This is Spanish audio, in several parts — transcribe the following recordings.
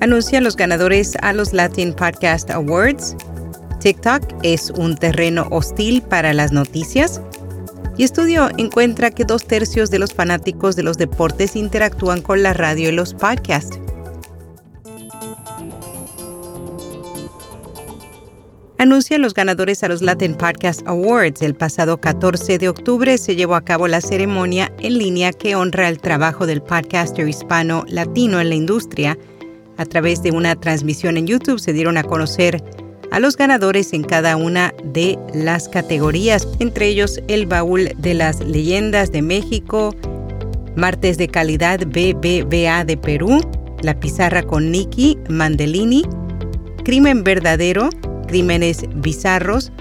anuncia los ganadores a los Latin Podcast Awards. TikTok es un terreno hostil para las noticias. Y estudio encuentra que dos tercios de los fanáticos de los deportes interactúan con la radio y los podcasts. Anuncia los ganadores a los Latin Podcast Awards. El pasado 14 de octubre se llevó a cabo la ceremonia en línea que honra el trabajo del podcaster hispano latino en la industria a través de una transmisión en YouTube se dieron a conocer a los ganadores en cada una de las categorías, entre ellos el baúl de las leyendas de México, martes de calidad BBVA de Perú, la pizarra con Nicky Mandelini, crimen verdadero, crímenes bizarros,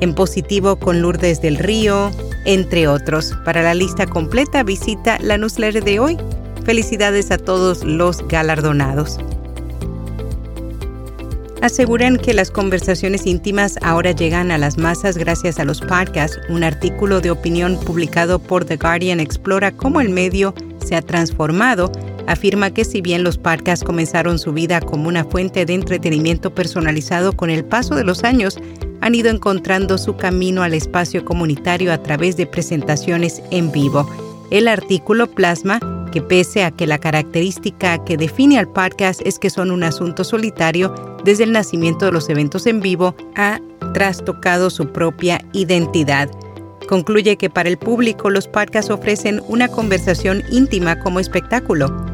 en positivo con Lourdes del Río, entre otros. Para la lista completa visita la newsletter de hoy. Felicidades a todos los galardonados aseguran que las conversaciones íntimas ahora llegan a las masas gracias a los podcasts. Un artículo de opinión publicado por The Guardian explora cómo el medio se ha transformado. Afirma que si bien los podcasts comenzaron su vida como una fuente de entretenimiento personalizado con el paso de los años, han ido encontrando su camino al espacio comunitario a través de presentaciones en vivo. El artículo plasma que pese a que la característica que define al podcast es que son un asunto solitario, desde el nacimiento de los eventos en vivo ha trastocado su propia identidad. Concluye que para el público los podcasts ofrecen una conversación íntima como espectáculo.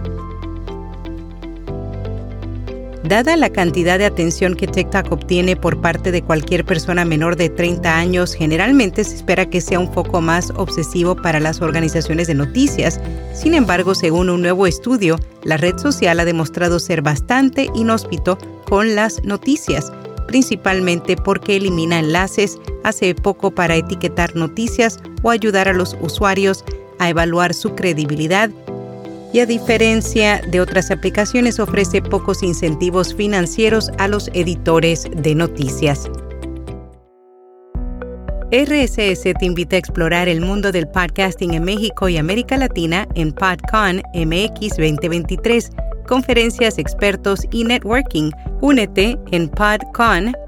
Dada la cantidad de atención que TikTok obtiene por parte de cualquier persona menor de 30 años, generalmente se espera que sea un foco más obsesivo para las organizaciones de noticias. Sin embargo, según un nuevo estudio, la red social ha demostrado ser bastante inhóspito con las noticias, principalmente porque elimina enlaces, hace poco para etiquetar noticias o ayudar a los usuarios a evaluar su credibilidad y a diferencia de otras aplicaciones ofrece pocos incentivos financieros a los editores de noticias. RSS te invita a explorar el mundo del podcasting en México y América Latina en PodCon MX 2023, conferencias, expertos y networking. Únete en podcon.mx.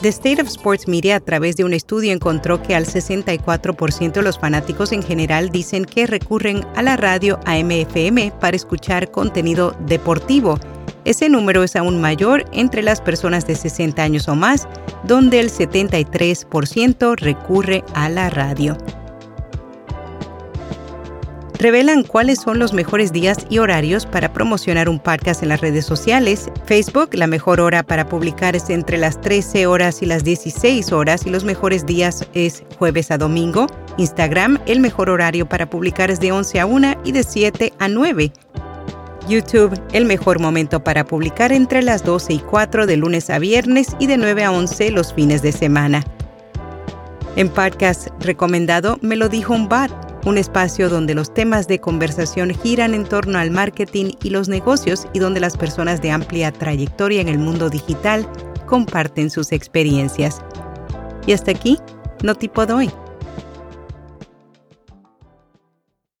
The State of Sports Media a través de un estudio encontró que al 64% de los fanáticos en general dicen que recurren a la radio AM/FM para escuchar contenido deportivo. Ese número es aún mayor entre las personas de 60 años o más, donde el 73% recurre a la radio revelan cuáles son los mejores días y horarios para promocionar un podcast en las redes sociales. Facebook, la mejor hora para publicar es entre las 13 horas y las 16 horas y los mejores días es jueves a domingo. Instagram, el mejor horario para publicar es de 11 a 1 y de 7 a 9. YouTube, el mejor momento para publicar entre las 12 y 4 de lunes a viernes y de 9 a 11 los fines de semana. En podcast recomendado me lo dijo un bot un espacio donde los temas de conversación giran en torno al marketing y los negocios y donde las personas de amplia trayectoria en el mundo digital comparten sus experiencias. Y hasta aquí, no tipo doy.